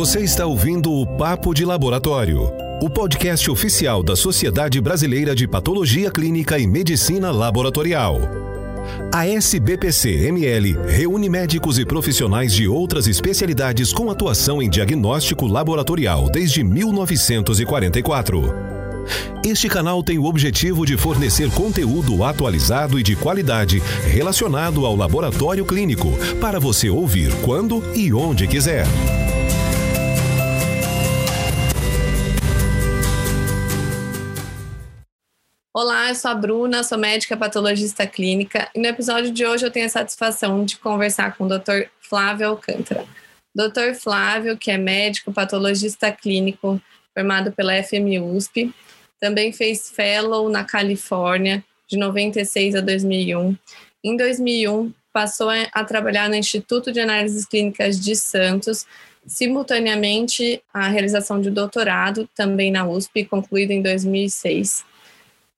Você está ouvindo o Papo de Laboratório, o podcast oficial da Sociedade Brasileira de Patologia Clínica e Medicina Laboratorial. A SBPC-ML reúne médicos e profissionais de outras especialidades com atuação em diagnóstico laboratorial desde 1944. Este canal tem o objetivo de fornecer conteúdo atualizado e de qualidade relacionado ao laboratório clínico para você ouvir quando e onde quiser. Olá, eu sou a Bruna, sou médica patologista clínica e no episódio de hoje eu tenho a satisfação de conversar com o Dr. Flávio Alcântara. Dr. Flávio, que é médico patologista clínico formado pela FMUSP, também fez fellow na Califórnia de 96 a 2001. Em 2001, passou a trabalhar no Instituto de Análises Clínicas de Santos, simultaneamente a realização de doutorado também na USP, concluído em 2006.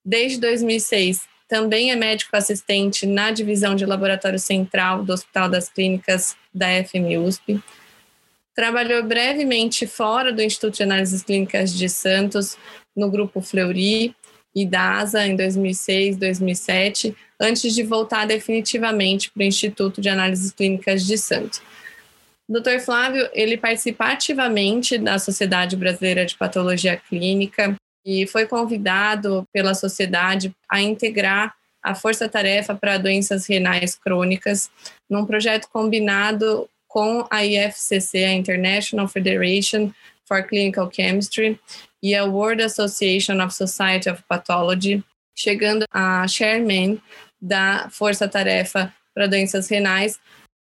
Desde 2006, também é médico assistente na divisão de laboratório central do Hospital das Clínicas da FMUSP. Trabalhou brevemente fora do Instituto de Análises Clínicas de Santos, no grupo Fleury e DASA em 2006, 2007, antes de voltar definitivamente para o Instituto de Análises Clínicas de Santos. O Dr. Flávio, ele participa ativamente da Sociedade Brasileira de Patologia Clínica, e foi convidado pela sociedade a integrar a força-tarefa para doenças renais crônicas num projeto combinado com a IFCC, a International Federation for Clinical Chemistry, e a World Association of Society of Pathology, chegando a chairman da força-tarefa para doenças renais.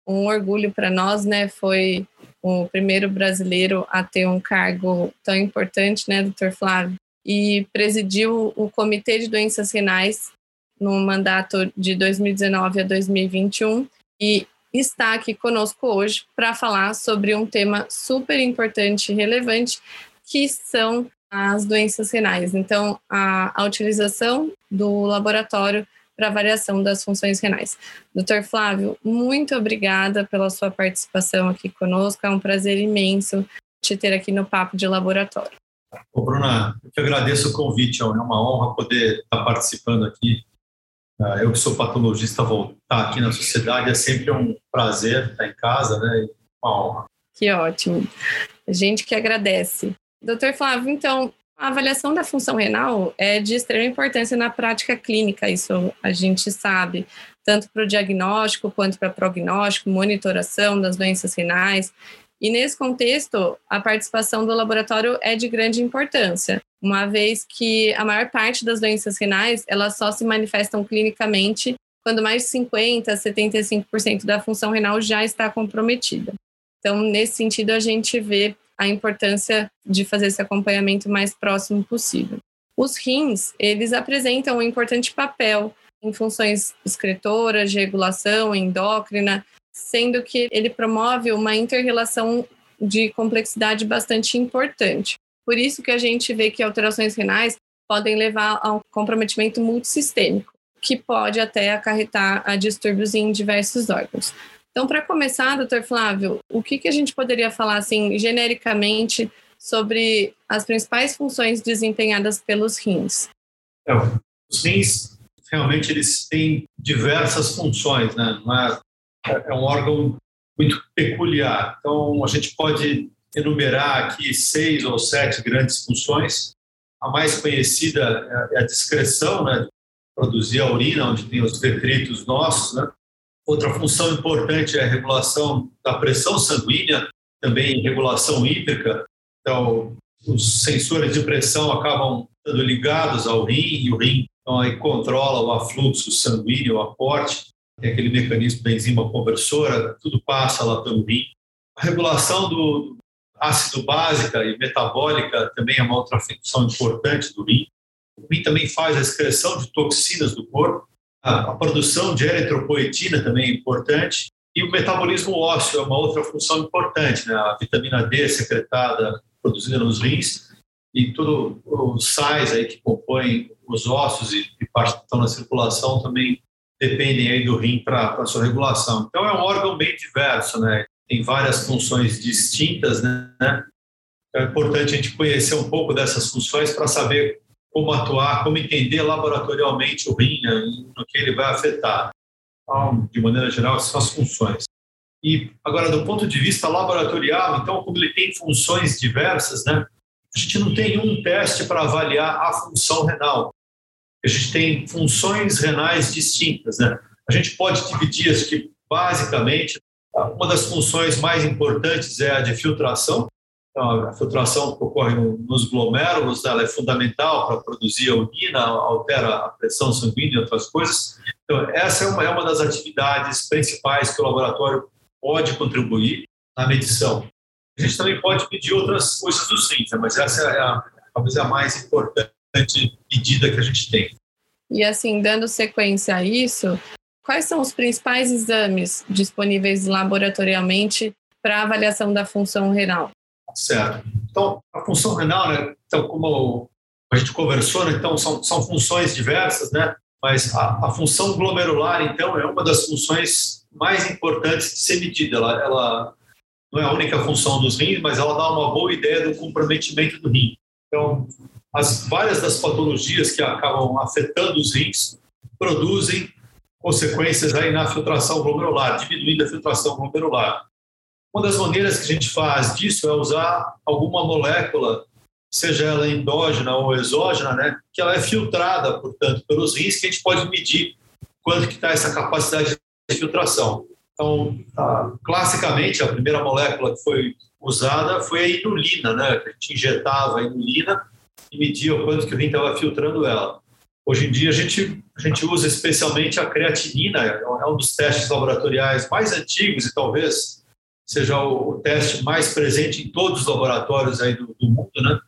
Um orgulho para nós, né? Foi o primeiro brasileiro a ter um cargo tão importante, né, doutor Flávio? e presidiu o Comitê de Doenças Renais no mandato de 2019 a 2021 e está aqui conosco hoje para falar sobre um tema super importante e relevante que são as doenças renais. Então, a, a utilização do laboratório para avaliação das funções renais. Doutor Flávio, muito obrigada pela sua participação aqui conosco. É um prazer imenso te ter aqui no Papo de Laboratório. Ô, Bruna, eu que agradeço o convite, é uma honra poder estar participando aqui. Ah, eu que sou patologista, voltar aqui na sociedade é sempre um prazer estar em casa, né? Uma honra. Que ótimo. A gente que agradece. Doutor Flávio, então, a avaliação da função renal é de extrema importância na prática clínica, isso a gente sabe, tanto para o diagnóstico quanto para prognóstico, monitoração das doenças renais. E nesse contexto, a participação do laboratório é de grande importância, uma vez que a maior parte das doenças renais, elas só se manifestam clinicamente quando mais de 50 a 75% da função renal já está comprometida. Então, nesse sentido, a gente vê a importância de fazer esse acompanhamento mais próximo possível. Os rins, eles apresentam um importante papel em funções excretoras, de regulação endócrina, sendo que ele promove uma interrelação de complexidade bastante importante. Por isso que a gente vê que alterações renais podem levar a um comprometimento multissistêmico, que pode até acarretar a distúrbios em diversos órgãos. Então, para começar, doutor Flávio, o que, que a gente poderia falar, assim, genericamente, sobre as principais funções desempenhadas pelos rins? É, os rins, realmente, eles têm diversas funções, né? É é um órgão muito peculiar. Então, a gente pode enumerar aqui seis ou sete grandes funções. A mais conhecida é a discreção, né? produzir a urina, onde tem os detritos nossos. Né? Outra função importante é a regulação da pressão sanguínea, também regulação hídrica. Então, os sensores de pressão acabam estando ligados ao rim, e o rim então, aí controla o afluxo sanguíneo, o aporte tem aquele mecanismo da enzima conversora, tudo passa lá pelo rim. A regulação do ácido básica e metabólica também é uma outra função importante do rim. O rim também faz a excreção de toxinas do corpo. A, produção de eritropoetina também é importante. E o metabolismo ósseo é uma outra função importante, né? a vitamina D secretada, produzida nos rins, e todos os sais aí que compõem os ossos e, e partes que estão na circulação também dependem aí do rim para a sua regulação. Então é um órgão bem diverso, né? Tem várias funções distintas, né? É importante a gente conhecer um pouco dessas funções para saber como atuar, como entender laboratorialmente o rim, né? no que ele vai afetar. Então, de maneira geral, essas são as funções. E agora, do ponto de vista laboratorial, então, como ele tem funções diversas, né? A gente não tem um teste para avaliar a função renal. A gente tem funções renais distintas, né? A gente pode dividir as que, basicamente, uma das funções mais importantes é a de filtração. Então, a filtração que ocorre nos glomérulos, ela é fundamental para produzir a urina, altera a pressão sanguínea e outras coisas. Então, essa é uma, é uma das atividades principais que o laboratório pode contribuir na medição. A gente também pode pedir outras coisas do rins, mas essa é a, talvez a mais importante medida que a gente tem. E assim, dando sequência a isso, quais são os principais exames disponíveis laboratorialmente para avaliação da função renal? Certo. Então, a função renal, né, então, como a gente conversou, né, então são, são funções diversas, né, mas a, a, função glomerular, então, é uma das funções mais importantes de ser medida. Ela, ela não é a única função dos rins, mas ela dá uma boa ideia do comprometimento do rim. Então, as várias das patologias que acabam afetando os rins produzem consequências aí na filtração glomerular, diminuindo a filtração glomerular. Uma das maneiras que a gente faz disso é usar alguma molécula, seja ela endógena ou exógena, né, que ela é filtrada, portanto, pelos rins, que a gente pode medir quanto que está essa capacidade de filtração. Então, a, classicamente, a primeira molécula que foi usada foi a inulina, né, a gente injetava a inulina e media o quanto que o rim estava filtrando ela. Hoje em dia a gente, a gente usa especialmente a creatinina, é um dos testes laboratoriais mais antigos e talvez seja o, o teste mais presente em todos os laboratórios aí do, do mundo, né?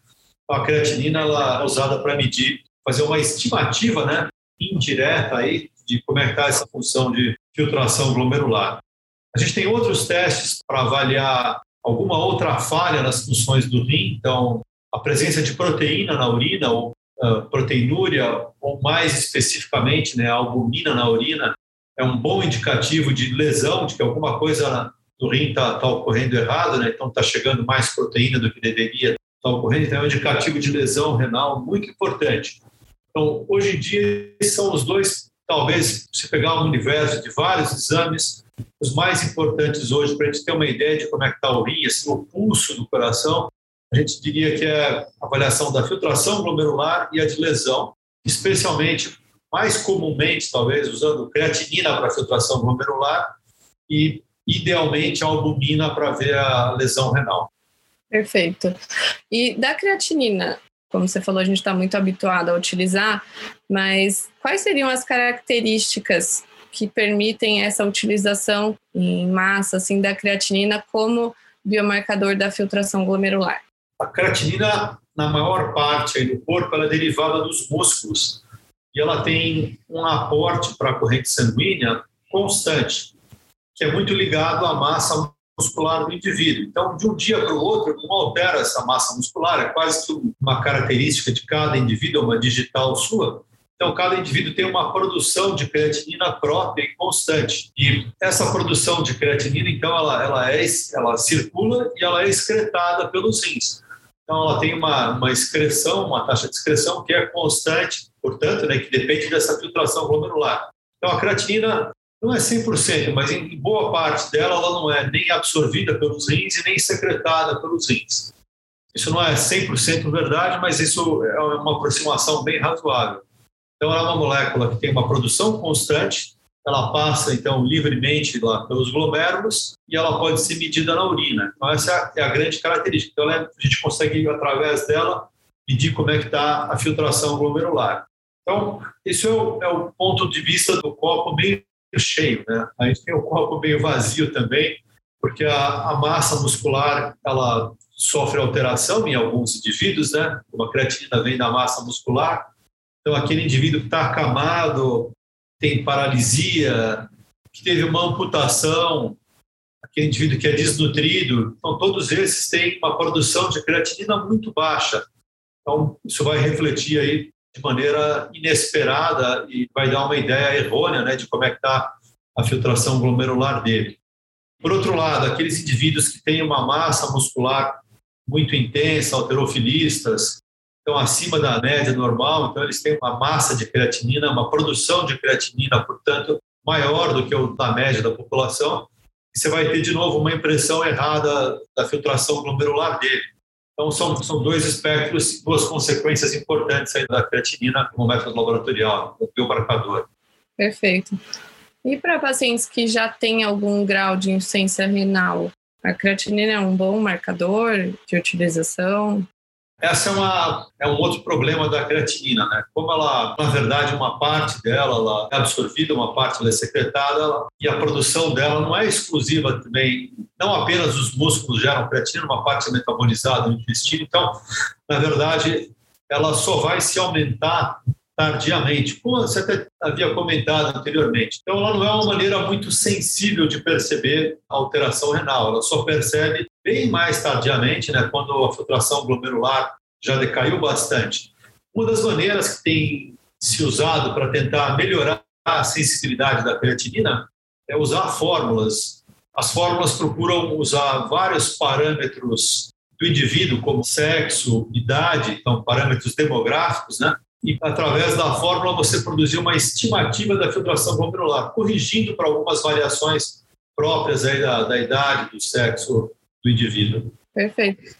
A creatinina ela é usada para medir, fazer uma estimativa, né, indireta aí de como é que está essa função de filtração glomerular. A gente tem outros testes para avaliar alguma outra falha nas funções do rim, então a presença de proteína na urina, ou uh, proteinúria, ou mais especificamente, né, albumina na urina, é um bom indicativo de lesão, de que alguma coisa do rim está tá ocorrendo errado, né? então está chegando mais proteína do que deveria estar tá ocorrendo, então é um indicativo de lesão renal muito importante. Então, hoje em dia, são os dois, talvez, se pegar um universo de vários exames, os mais importantes hoje, para a gente ter uma ideia de como é que está o rim, assim, o pulso do coração, a gente diria que é a avaliação da filtração glomerular e a de lesão, especialmente, mais comumente, talvez, usando creatinina para filtração glomerular e, idealmente, a albumina para ver a lesão renal. Perfeito. E da creatinina, como você falou, a gente está muito habituado a utilizar, mas quais seriam as características que permitem essa utilização em massa assim da creatinina como biomarcador da filtração glomerular? A creatinina, na maior parte do corpo, ela é derivada dos músculos e ela tem um aporte para a corrente sanguínea constante, que é muito ligado à massa muscular do indivíduo. Então, de um dia para o outro, como altera essa massa muscular, é quase que uma característica de cada indivíduo, uma digital sua. Então, cada indivíduo tem uma produção de creatinina própria e constante. E essa produção de creatinina, então, ela, ela, é, ela circula e ela é excretada pelos rins. Então, ela tem uma, uma excreção, uma taxa de excreção que é constante, portanto, né, que depende dessa filtração glomerular. Então, a creatinina não é 100%, mas em boa parte dela, ela não é nem absorvida pelos rins e nem secretada pelos rins. Isso não é 100% verdade, mas isso é uma aproximação bem razoável. Então, ela é uma molécula que tem uma produção constante, ela passa então livremente lá pelos glomérulos e ela pode ser medida na urina. Então essa é a grande característica. Então a gente consegue através dela medir como é que está a filtração glomerular. Então esse é o, é o, ponto de vista do copo meio cheio, né? A gente tem o copo meio vazio também, porque a, a massa muscular ela sofre alteração em alguns indivíduos, né? Uma creatinina vem da massa muscular. Então aquele indivíduo que está acamado tem paralisia, que teve uma amputação, aquele indivíduo que é desnutrido. Então, todos esses têm uma produção de creatinina muito baixa. Então, isso vai refletir aí de maneira inesperada e vai dar uma ideia errônea né, de como é que está a filtração glomerular dele. Por outro lado, aqueles indivíduos que têm uma massa muscular muito intensa, alterofilistas, estão acima da média normal, então eles têm uma massa de creatinina, uma produção de creatinina, portanto, maior do que o da média da população, você vai ter de novo uma impressão errada da filtração glomerular dele. Então, são, são dois espectros, duas consequências importantes aí da creatinina como método laboratorial, como biomarcador. Perfeito. E para pacientes que já têm algum grau de insuficiência renal, a creatinina é um bom marcador de utilização? Essa é, uma, é um outro problema da creatinina, né? Como ela, na verdade, uma parte dela ela é absorvida, uma parte ela é secretada, e a produção dela não é exclusiva também. Não apenas os músculos geram creatina, uma parte é metabolizada no intestino. Então, na verdade, ela só vai se aumentar tardiamente, como você até havia comentado anteriormente. Então, ela não é uma maneira muito sensível de perceber a alteração renal, ela só percebe bem mais tardiamente, né, quando a filtração glomerular já decaiu bastante. Uma das maneiras que tem se usado para tentar melhorar a sensibilidade da creatinina é usar fórmulas. As fórmulas procuram usar vários parâmetros do indivíduo, como sexo, idade, então parâmetros demográficos, né? E através da fórmula você produzir uma estimativa da filtração glomerular, corrigindo para algumas variações próprias aí da, da idade, do sexo do indivíduo. Perfeito.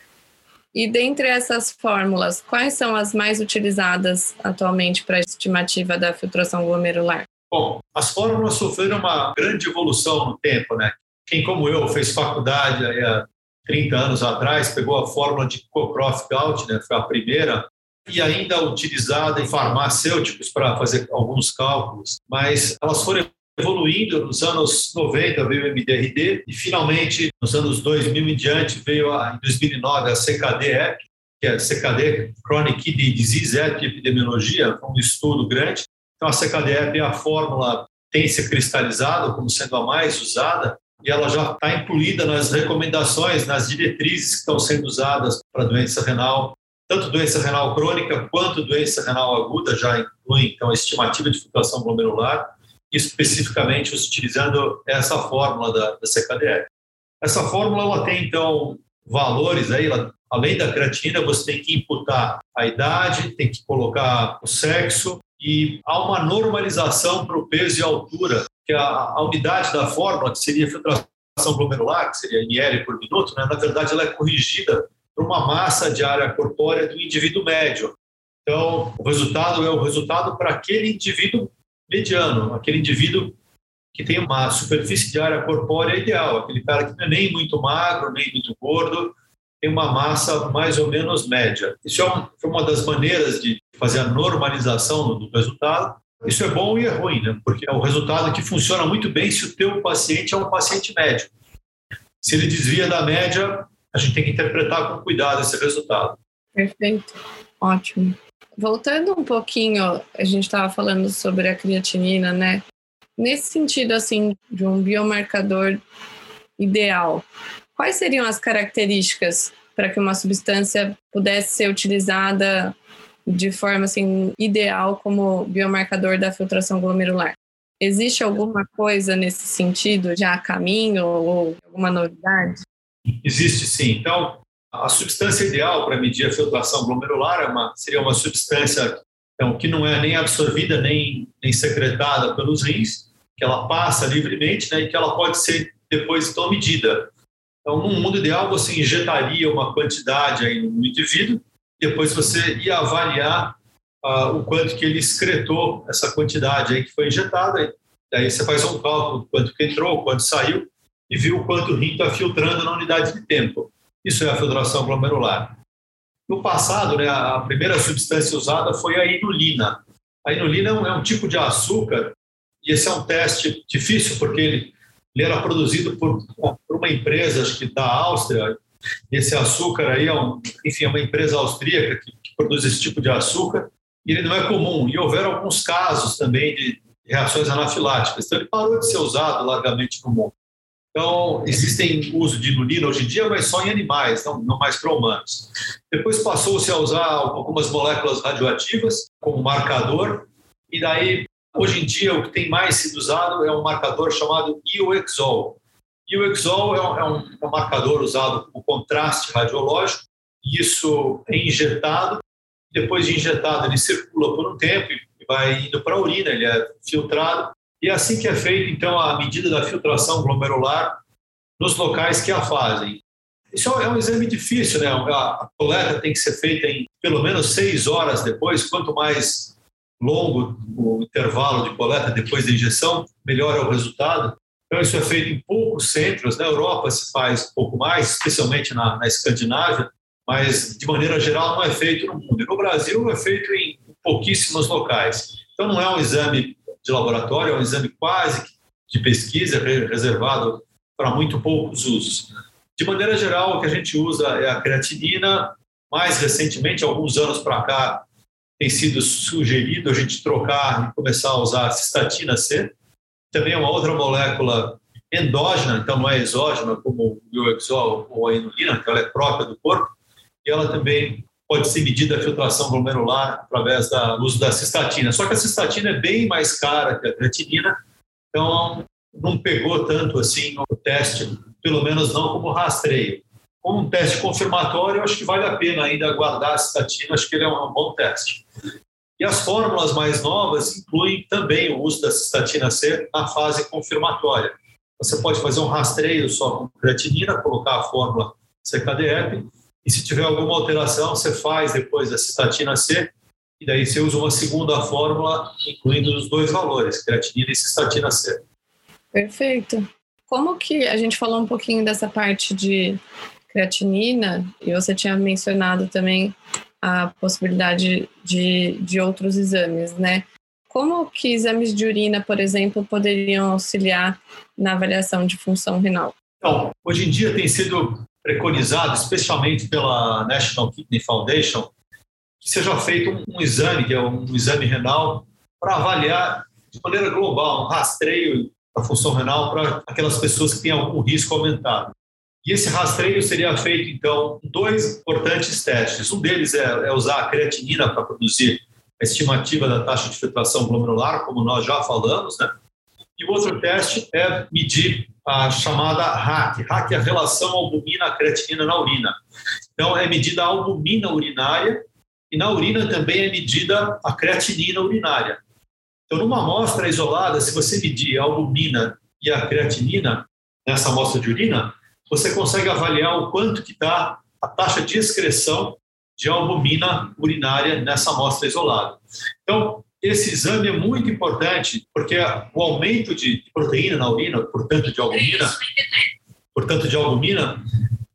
E dentre essas fórmulas, quais são as mais utilizadas atualmente para a estimativa da filtração glomerular? Bom, as fórmulas sofreram uma grande evolução no tempo, né? Quem, como eu, fez faculdade há 30 anos atrás, pegou a fórmula de Cockcroft-Gault, né? Foi a primeira e ainda utilizada em farmacêuticos para fazer alguns cálculos, mas elas foram evoluindo nos anos 90 veio o MDRD e finalmente nos anos 2000 em diante veio a, em 2009 a CKD-EP, que é CKD Chronic Kidney Disease de Epidemiologia, um estudo grande. Então a CKD-EP é a fórmula tem se cristalizado como sendo a mais usada e ela já está incluída nas recomendações, nas diretrizes que estão sendo usadas para doença renal tanto doença renal crônica quanto doença renal aguda já incluem então a estimativa de filtração glomerular, especificamente utilizando essa fórmula da, da CKDR. Essa fórmula ela tem então valores aí, ela, além da creatina, você tem que imputar a idade, tem que colocar o sexo e há uma normalização para o peso e altura, que a, a unidade da fórmula, que seria filtração glomerular, que seria ml por minuto, né, na verdade ela é corrigida para uma massa de área corpórea do indivíduo médio. Então, o resultado é o resultado para aquele indivíduo mediano, aquele indivíduo que tem uma superfície de área corpórea ideal, aquele cara que não é nem muito magro, nem muito gordo, tem uma massa mais ou menos média. Isso é foi uma das maneiras de fazer a normalização do resultado. Isso é bom e é ruim, né? porque é um resultado que funciona muito bem se o teu paciente é um paciente médio. Se ele desvia da média, a gente tem que interpretar com cuidado esse resultado. Perfeito, ótimo. Voltando um pouquinho, a gente estava falando sobre a creatinina, né? Nesse sentido, assim, de um biomarcador ideal, quais seriam as características para que uma substância pudesse ser utilizada de forma assim ideal como biomarcador da filtração glomerular? Existe alguma coisa nesse sentido já a caminho ou alguma novidade? Existe sim. Então, a substância ideal para medir a filtração glomerular é uma, seria uma substância então, que não é nem absorvida nem, nem secretada pelos rins, que ela passa livremente né, e que ela pode ser depois então medida. Então, no mundo ideal, você injetaria uma quantidade aí no indivíduo, depois você ia avaliar uh, o quanto que ele excretou essa quantidade aí que foi injetada. Daí você faz um cálculo do quanto que entrou, quanto saiu, e viu o quanto o rim está filtrando na unidade de tempo. Isso é a filtração glomerular. No passado, né, a primeira substância usada foi a inulina. A inulina é um, é um tipo de açúcar e esse é um teste difícil porque ele, ele era produzido por, por, uma empresa, acho que da Áustria. Esse açúcar aí é, um, enfim, é uma empresa austríaca que, que produz esse tipo de açúcar e ele não é comum. E houveram alguns casos também de reações anafiláticas. Então ele parou de ser usado largamente no mundo. Então, existem uso de inulina hoje em dia, mas só em animais, não, não mais para humanos. Depois passou-se a usar algumas moléculas radioativas como marcador, e daí, hoje em dia, o que tem mais sido usado é um marcador chamado IOXOL. IOXOL é um, é um, é um marcador usado como contraste radiológico, isso é injetado, depois de injetado ele circula por um tempo e vai indo para a urina, ele é filtrado, e é assim que é feito, então, a medida da filtração glomerular nos locais que a fazem. Isso é um exame difícil, né? A coleta tem que ser feita em pelo menos seis horas depois. Quanto mais longo o intervalo de coleta depois da injeção, melhor é o resultado. Então, isso é feito em poucos centros. Na Europa se faz um pouco mais, especialmente na, na Escandinávia, mas de maneira geral não é feito no mundo. E no Brasil é feito em pouquíssimos locais. Então, não é um exame de laboratório, é um exame quase de pesquisa reservado para muito poucos usos. De maneira geral, o que a gente usa é a creatinina. Mais recentemente, alguns anos para cá, tem sido sugerido a gente trocar e começar a usar a cistatina C. Também é uma outra molécula endógena, então não é exógena como o Exol ou a inulina, que ela é própria do corpo, e ela também pode ser medida a filtração glomerular através do uso da cistatina. Só que a cistatina é bem mais cara que a creatinina, então não pegou tanto assim no teste, pelo menos não como rastreio. Como um teste confirmatório, acho que vale a pena ainda guardar a cistatina, acho que ele é um bom teste. E as fórmulas mais novas incluem também o uso da cistatina C na fase confirmatória. Você pode fazer um rastreio só com creatinina, colocar a fórmula CKDF e se tiver alguma alteração, você faz depois a cistatina C, e daí você usa uma segunda fórmula, incluindo os dois valores, creatinina e cistatina C. Perfeito. Como que a gente falou um pouquinho dessa parte de creatinina, e você tinha mencionado também a possibilidade de, de outros exames, né? Como que exames de urina, por exemplo, poderiam auxiliar na avaliação de função renal? Então, hoje em dia tem sido preconizado, especialmente pela National Kidney Foundation, que seja feito um, exame, que é um, exame renal, para avaliar de maneira global, um rastreio da função renal para aquelas pessoas que têm algum risco aumentado. E esse rastreio seria feito, então, dois importantes testes. Um deles é, é usar a creatinina para produzir a estimativa da taxa de filtração glomerular, como nós já falamos, né? E o outro teste é medir a chamada RAC. RAC é a relação albumina-creatinina na urina. Então, é medida a albumina urinária e na urina também é medida a creatinina urinária. Então, numa amostra isolada, se você medir a albumina e a creatinina nessa amostra de urina, você consegue avaliar o quanto que está a taxa de excreção de albumina urinária nessa amostra isolada. Então, esse exame é muito importante porque o aumento de proteína na urina, portanto de albumina, portanto de albumina,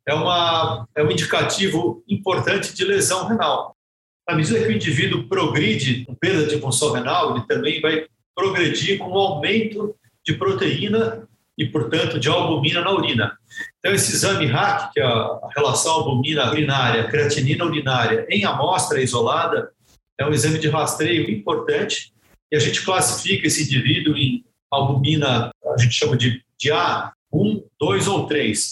é, uma, é um indicativo importante de lesão renal. À medida que o indivíduo progride com perda de função renal, ele também vai progredir com o aumento de proteína e, portanto, de albumina na urina. Então, esse exame RAC, que é a relação albumina urinária, creatinina urinária, em amostra isolada, é um exame de rastreio importante e a gente classifica esse indivíduo em albumina, a gente chama de, de A, 1, 2 ou 3.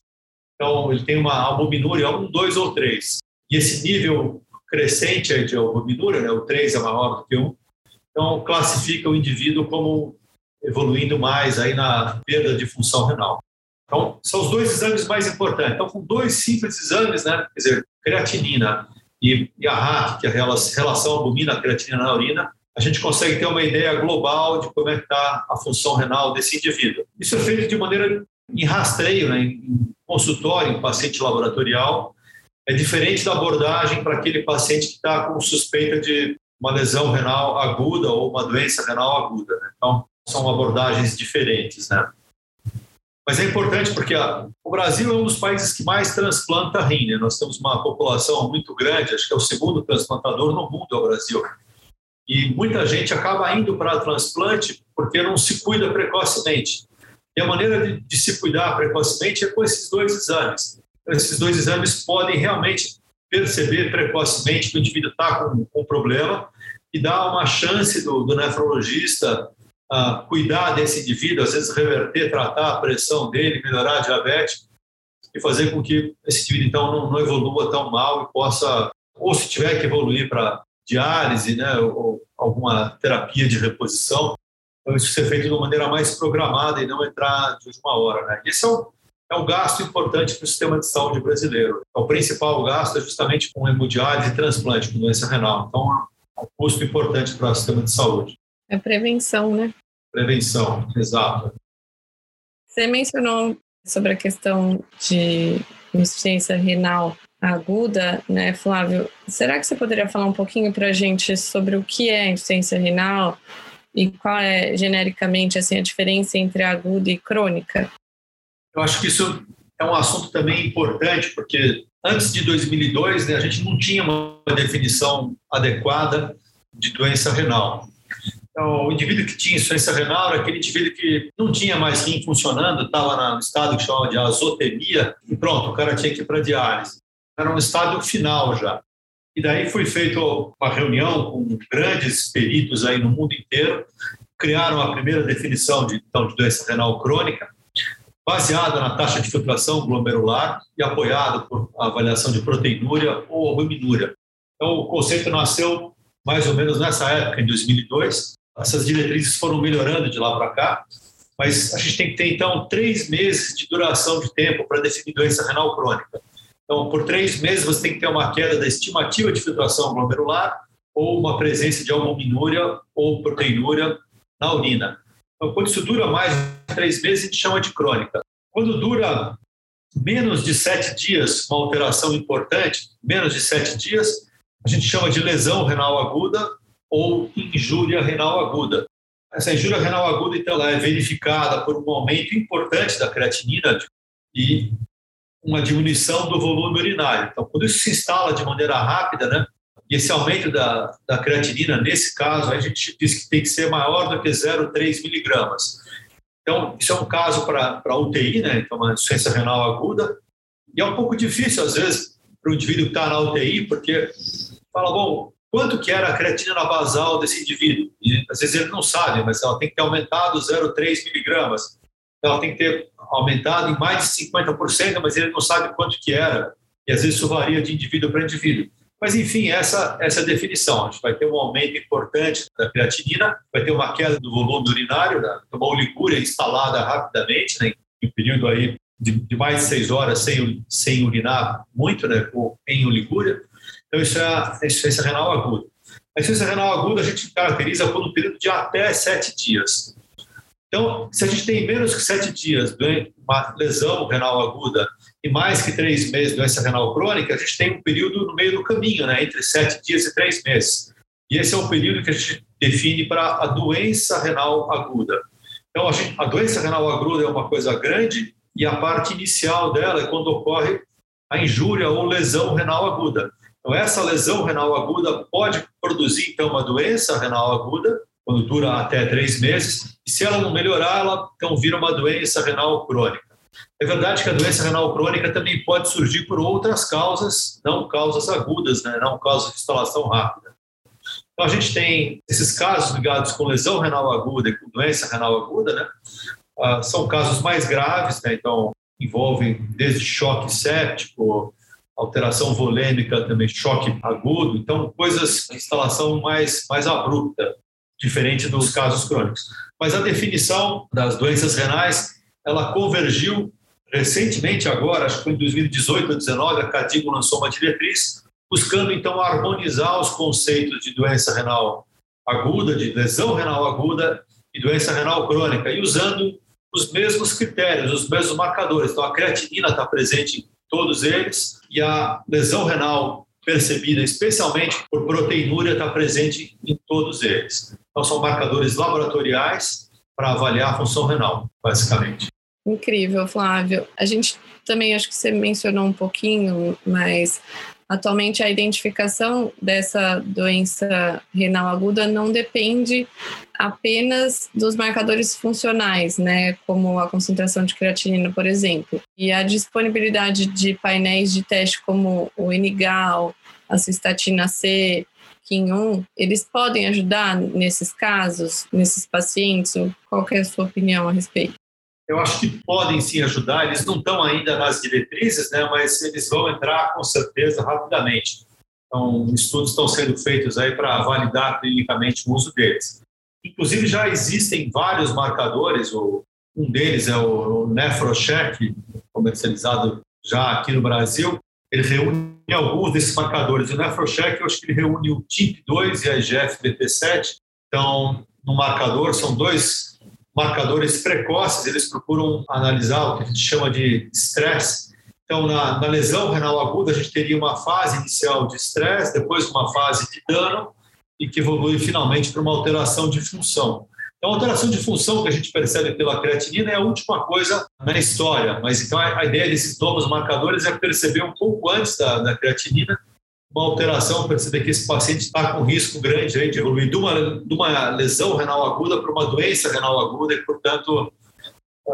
Então, ele tem uma albuminúria 1, 2 ou 3. E esse nível crescente de albuminúria, né, o 3 é maior do que 1, então classifica o indivíduo como evoluindo mais aí na perda de função renal. Então, são os dois exames mais importantes. Então, com dois simples exames, né, quer dizer, creatinina e, e a RAT, que é a relação albumina-creatinina na urina, a gente consegue ter uma ideia global de como é que está a função renal desse indivíduo. Isso é feito de maneira em rastreio, né, em consultório, em paciente laboratorial. É diferente da abordagem para aquele paciente que está com suspeita de uma lesão renal aguda ou uma doença renal aguda. Né? Então, são abordagens diferentes, né? Mas é importante porque a, o Brasil é um dos países que mais transplanta rim. Né? Nós temos uma população muito grande, acho que é o segundo transplantador no mundo, é o Brasil. E muita gente acaba indo para transplante porque não se cuida precocemente. E a maneira de, de se cuidar precocemente é com esses dois exames. Então, esses dois exames podem realmente perceber precocemente que o indivíduo está com, um problema e dar uma chance do, do nefrologista cuidar desse indivíduo, às vezes reverter, tratar a pressão dele, melhorar a diabetes e fazer com que esse indivíduo então não, não evolua tão mal e possa, ou se tiver que evoluir para diálise, né, ou alguma terapia de reposição, então isso ser feito de uma maneira mais programada e não entrar de última hora. Né? Esse é um, é um gasto importante para o sistema de saúde brasileiro. O principal gasto é justamente com hemodiálise e transplante, com doença renal. Então, é um custo importante para o sistema de saúde. É prevenção, né? Prevenção, exato. Você mencionou sobre a questão de insuficiência renal aguda, né, Flávio? Será que você poderia falar um pouquinho para a gente sobre o que é insuficiência renal e qual é genericamente assim a diferença entre aguda e crônica? Eu acho que isso é um assunto também importante porque antes de 2002 né, a gente não tinha uma definição adequada de doença renal. Então, o indivíduo que tinha insuficiência renal era aquele indivíduo que não tinha mais rim funcionando, estava no estado que chama de azotemia, e pronto, o cara tinha que ir para diálise. Era um estado final já. E daí foi feita uma reunião com grandes peritos aí no mundo inteiro, criaram a primeira definição de, então, de doença renal crônica, baseada na taxa de filtração glomerular e apoiado por avaliação de proteinúria ou albuminúria. Então, o conceito nasceu mais ou menos nessa época, em 2002, essas diretrizes foram melhorando de lá para cá, mas a gente tem que ter, então, três meses de duração de tempo para definir doença renal crônica. Então, por três meses, você tem que ter uma queda da estimativa de filtração glomerular ou uma presença de albuminúria ou proteinúria na urina. Então, quando isso dura mais de três meses, a gente chama de crônica. Quando dura menos de sete dias, uma alteração importante, menos de sete dias, a gente chama de lesão renal aguda ou injúria renal aguda. Essa injúria renal aguda, então, ela é verificada por um aumento importante da creatinina e uma diminuição do volume urinário. Então, quando isso se instala de maneira rápida, né, e esse aumento da, da creatinina, nesse caso, a gente diz que tem que ser maior do que 0,3 miligramas. Então, isso é um caso para UTI, né, então, uma insuficiência renal aguda, e é um pouco difícil, às vezes, para o indivíduo que está na UTI, porque fala, bom, quanto que era a creatinina basal desse indivíduo. E às vezes ele não sabe, mas ela tem que ter aumentado 0,3 miligramas. Ela tem que ter aumentado em mais de 50%, mas ele não sabe quanto que era. E às vezes isso varia de indivíduo para indivíduo. Mas, enfim, essa, essa é a definição. A gente vai ter um aumento importante da creatinina, vai ter uma queda do volume urinário, né? uma oligúria instalada rapidamente, né? em um período aí de, de, mais de seis horas sem, sem urinar muito, né? em oligúria. Então, isso é a insuficiência renal aguda. A insuficiência renal aguda a gente caracteriza por um período de até sete dias. Então, se a gente tem menos que sete dias uma lesão renal aguda e mais que três meses de doença renal crônica, a gente tem um período no meio do caminho, né, entre sete dias e três meses. E esse é o período que a gente define para a doença renal aguda. Então, a, gente, a doença renal aguda é uma coisa grande e a parte inicial dela é quando ocorre a injúria ou lesão renal aguda. Então, essa lesão renal aguda pode produzir, então, uma doença renal aguda, quando dura até três meses, e se ela não melhorar, ela então vira uma doença renal crônica. É verdade que a doença renal crônica também pode surgir por outras causas, não causas agudas, né? não causas de instalação rápida. Então, a gente tem esses casos ligados com lesão renal aguda e com doença renal aguda, né? Ah, são casos mais graves, né? então envolvem desde choque séptico, alteração volêmica também, choque agudo, então coisas, instalação mais, mais abrupta, diferente dos casos crônicos. Mas a definição das doenças renais, ela convergiu recentemente agora, acho que foi em 2018 ou 2019, a CADIGO lançou uma diretriz buscando então harmonizar os conceitos de doença renal aguda, de lesão renal aguda e doença renal crônica, e usando os mesmos critérios, os mesmos marcadores. Então, a creatinina está presente todos eles, e a lesão renal percebida especialmente por proteinúria está presente em todos eles. Então, são marcadores laboratoriais para avaliar a função renal, basicamente. Incrível, Flávio. A gente também, acho que você mencionou um pouquinho, mas Atualmente, a identificação dessa doença renal aguda não depende apenas dos marcadores funcionais, né, como a concentração de creatinina, por exemplo. E a disponibilidade de painéis de teste como o Enigal, a cistatina C, KIN1, eles podem ajudar nesses casos, nesses pacientes? Qual é a sua opinião a respeito? Eu acho que podem sim ajudar, eles não estão ainda nas diretrizes, né, mas eles vão entrar com certeza rapidamente. Então, estudos estão sendo feitos aí para validar clinicamente o uso deles. Inclusive, já existem vários marcadores, um deles é o Nefrocheck, comercializado já aqui no Brasil, ele reúne alguns desses marcadores. O Nefrocheck, eu acho que ele reúne o TIP2 e a IGF-BP7. Então, no marcador, são dois marcadores precoces, eles procuram analisar o que a gente chama de estresse. Então, na, na lesão renal aguda, a gente teria uma fase inicial de estresse, depois uma fase de dano, e que evolui finalmente para uma alteração de função. Então, a alteração de função que a gente percebe pela creatinina é a última coisa na história, mas então a ideia desses novos marcadores é perceber um pouco antes da, da creatinina uma alteração, perceber que esse paciente está com risco grande aí de evoluir de uma, de uma lesão renal aguda para uma doença renal aguda e, portanto,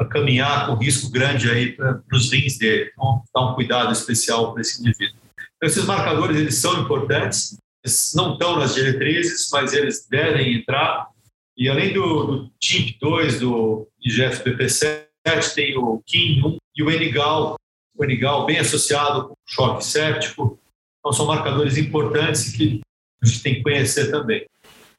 caminhar com risco grande aí para os rins dele. Então, dá um cuidado especial para esse indivíduo. Então, esses marcadores eles são importantes, eles não estão nas diretrizes, mas eles devem entrar e além do, do TIMP2, do IGF-BP7, tem o KIN1 e o NGAL, o NGAL bem associado com choque séptico. Então, são marcadores importantes que a gente tem que conhecer também.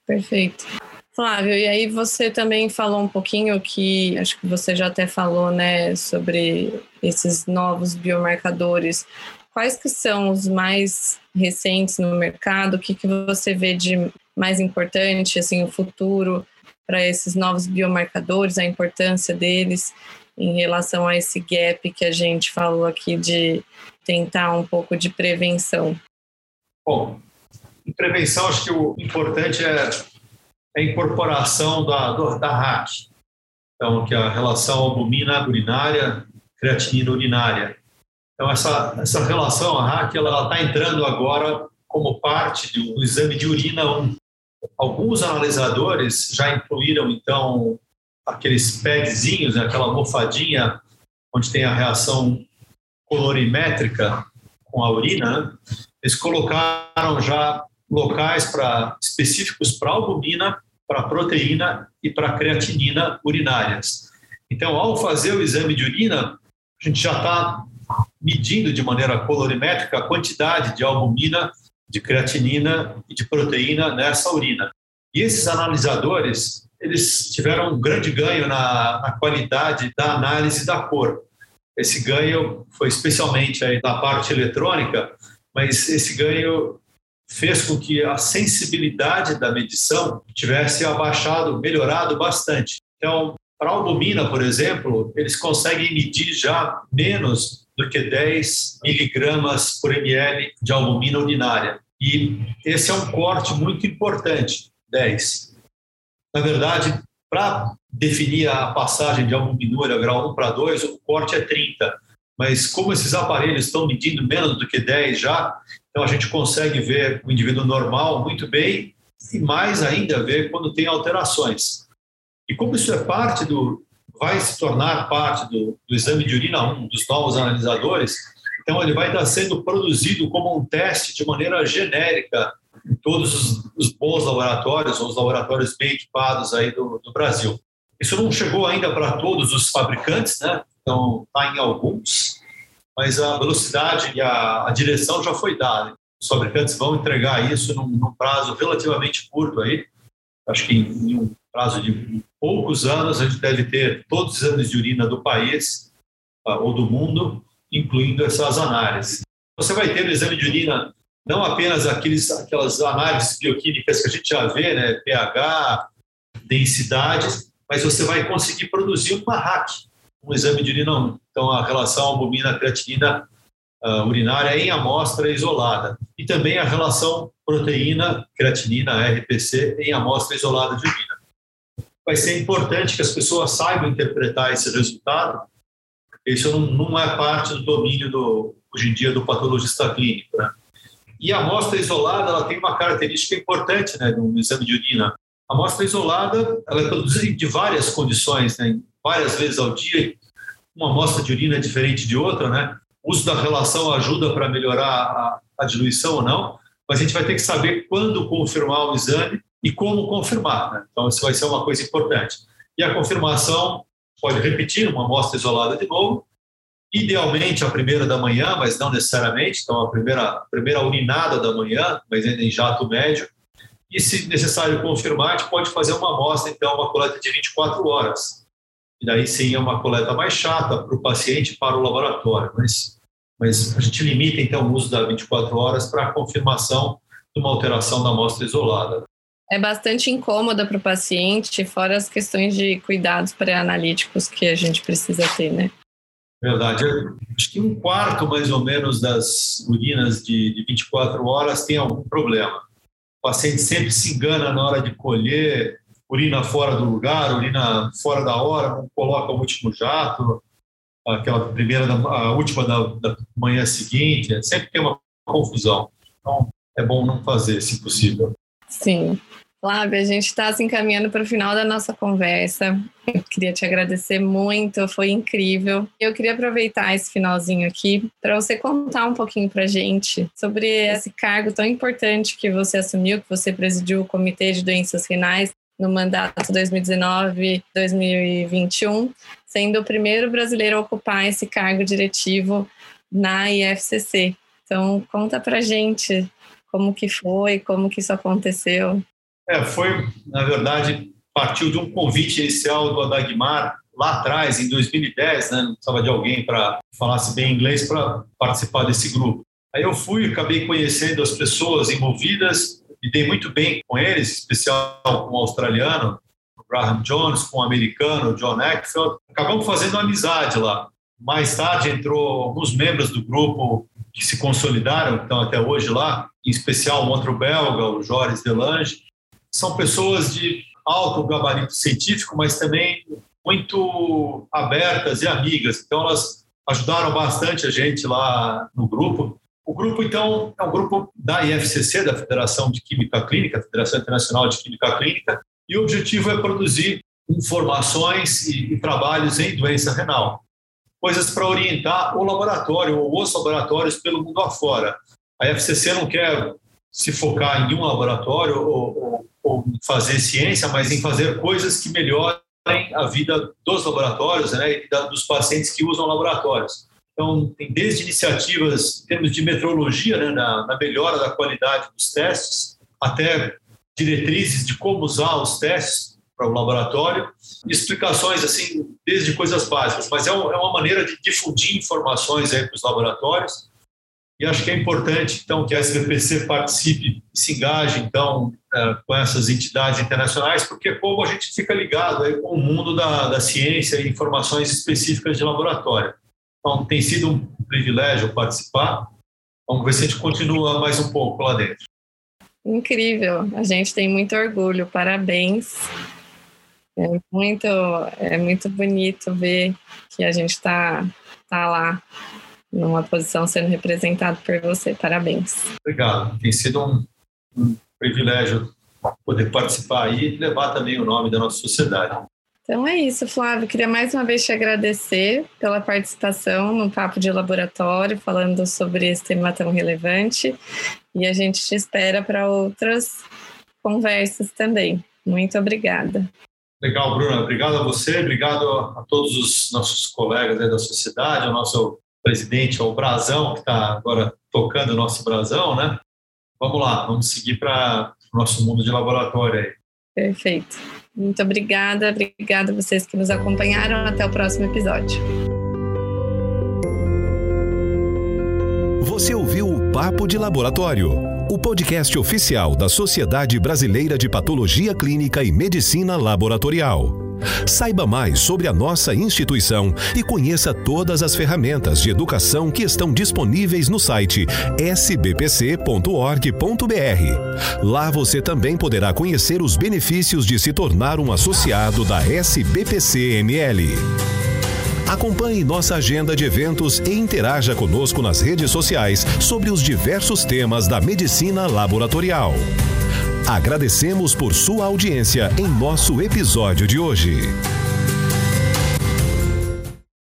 Perfeito. Flávio, e aí você também falou um pouquinho que acho que você já até falou, né, sobre esses novos biomarcadores. Quais que são os mais recentes no mercado? O que, que você vê de mais importante, assim, o futuro para esses novos biomarcadores, a importância deles em relação a esse gap que a gente falou aqui de tentar um pouco de prevenção? Bom, em prevenção, acho que o importante é a incorporação da, da RAC, então, que é a relação albumina urinária, creatinina urinária. Então, essa, essa relação, a RAC, ela está entrando agora como parte do exame de urina 1. Alguns analisadores já incluíram, então, aqueles padzinhos, né, aquela almofadinha onde tem a reação colorimétrica com a urina, né? eles colocaram já locais para específicos para albumina, para proteína e para creatinina urinárias. Então, ao fazer o exame de urina, a gente já está medindo de maneira colorimétrica a quantidade de albumina de creatinina e de proteína nessa urina. E esses analisadores, eles tiveram um grande ganho na, na qualidade da análise da cor. Esse ganho foi especialmente aí na parte eletrônica, mas esse ganho fez com que a sensibilidade da medição tivesse abaixado, melhorado bastante. Então, para a albumina, por exemplo, eles conseguem medir já menos do que 10 miligramas por ml de albumina urinária. E esse é um corte muito importante, 10. Na verdade, para definir a passagem de albumina grau 1 para 2, o corte é 30. Mas como esses aparelhos estão medindo menos do que 10 já, então a gente consegue ver o indivíduo normal muito bem e mais ainda ver quando tem alterações. E como isso é parte do, vai se tornar parte do, do exame de urina 1 dos novos analisadores, então ele vai estar sendo produzido como um teste de maneira genérica em todos os, os bons laboratórios, os laboratórios bem equipados aí do, do Brasil. Isso não chegou ainda para todos os fabricantes, né? Então está em alguns, mas a velocidade e a, a, direção já foi dada. Os fabricantes vão entregar isso num, num prazo relativamente curto aí. Acho que em, em um prazo de poucos anos, a gente deve ter todos os exames de urina do país uh, ou do mundo, incluindo essas análises. Você vai ter no exame de urina não apenas aqueles, aquelas análises bioquímicas que a gente já vê, né, pH, densidades, mas você vai conseguir produzir uma RAC, um exame de urina. Então, a relação albumina-creatinina uh, urinária em amostra isolada. E também a relação proteína-creatinina, RPC, em amostra isolada de urina vai ser importante que as pessoas saibam interpretar esse resultado. Isso não, não é parte do domínio do hoje em dia do patologista clínico, né? E a amostra isolada, ela tem uma característica importante, né, no exame de urina. A amostra isolada, ela é produzida de várias condições, né, várias vezes ao dia. Uma amostra de urina é diferente de outra, né? O uso da relação ajuda para melhorar a, a diluição ou não, mas a gente vai ter que saber quando confirmar o exame e como confirmar. Né? Então, isso vai ser uma coisa importante. E a confirmação pode repetir uma amostra isolada de novo, idealmente a primeira da manhã, mas não necessariamente, então a primeira, a primeira urinada da manhã, mas ainda em jato médio. E se necessário confirmar, a gente pode fazer uma amostra, então, uma coleta de 24 horas. E daí sim é uma coleta mais chata para o paciente e para o laboratório, mas mas a gente limita então o uso da 24 horas para a confirmação de uma alteração da amostra isolada. É bastante incômoda para o paciente, fora as questões de cuidados pré-analíticos que a gente precisa ter, né? Verdade. Acho que um quarto, mais ou menos, das urinas de, de 24 horas tem algum problema. O paciente sempre se engana na hora de colher, urina fora do lugar, urina fora da hora, não coloca o último jato, aquela primeira, a última da, da manhã seguinte, sempre tem uma confusão. Então, é bom não fazer, se possível. Sim. Flávia, a gente está se encaminhando para o final da nossa conversa. Eu queria te agradecer muito, foi incrível. Eu queria aproveitar esse finalzinho aqui para você contar um pouquinho para gente sobre esse cargo tão importante que você assumiu, que você presidiu o Comitê de Doenças Renais no mandato 2019-2021 sendo o primeiro brasileiro a ocupar esse cargo diretivo na IFCC. Então, conta para gente como que foi, como que isso aconteceu. É, foi, na verdade, partiu de um convite inicial do Adagmar lá atrás, em 2010, né? Não precisava de alguém para falasse bem inglês para participar desse grupo. Aí eu fui, acabei conhecendo as pessoas envolvidas, me dei muito bem com eles, em especial com o australiano, Graham Jones, com o americano John Eckfeld. Acabamos fazendo amizade lá. Mais tarde entrou alguns membros do grupo que se consolidaram, que estão até hoje lá, em especial o outro belga, o Joris Delange. São pessoas de alto gabarito científico, mas também muito abertas e amigas. Então, elas ajudaram bastante a gente lá no grupo. O grupo, então, é um grupo da IFCC, da Federação de Química Clínica, Federação Internacional de Química Clínica, e o objetivo é produzir informações e, e trabalhos em doença renal, coisas para orientar o laboratório ou os laboratórios pelo mundo afora. A FCC não quer se focar em um laboratório ou, ou, fazer ciência, mas em fazer coisas que melhorem a vida dos laboratórios né, e dos pacientes que usam laboratórios. Então, tem desde iniciativas em termos de metrologia, né, na, na melhora da qualidade dos testes, até diretrizes de como usar os testes para o laboratório, explicações assim, desde coisas básicas, mas é, é uma maneira de difundir informações para os laboratórios. E acho que é importante, então, que a SBPC participe e se engaje, então, é, com essas entidades internacionais, porque como a gente fica ligado aí com o mundo da, da ciência e informações específicas de laboratório. Então, tem sido um privilégio participar. Vamos ver se a gente continua mais um pouco lá dentro. Incrível, a gente tem muito orgulho, parabéns. É muito, é muito bonito ver que a gente está tá lá numa posição sendo representado por você. Parabéns. Obrigado. Tem sido um, um privilégio poder participar aí e levar também o nome da nossa sociedade. Então é isso, Flávio. Queria mais uma vez te agradecer pela participação no Papo de Laboratório, falando sobre esse tema tão relevante. E a gente te espera para outras conversas também. Muito obrigada. Legal, Bruna. Obrigado a você, obrigado a todos os nossos colegas da sociedade, ao nosso presidente, ao Brasão, que está agora tocando o nosso Brasão, né? Vamos lá, vamos seguir para o nosso mundo de laboratório aí. Perfeito. Muito obrigada, obrigada a vocês que nos acompanharam. Até o próximo episódio. Você ouviu o Papo de Laboratório, o podcast oficial da Sociedade Brasileira de Patologia Clínica e Medicina Laboratorial. Saiba mais sobre a nossa instituição e conheça todas as ferramentas de educação que estão disponíveis no site sbpc.org.br. Lá você também poderá conhecer os benefícios de se tornar um associado da SBPC-ML. Acompanhe nossa agenda de eventos e interaja conosco nas redes sociais sobre os diversos temas da medicina laboratorial. Agradecemos por sua audiência em nosso episódio de hoje.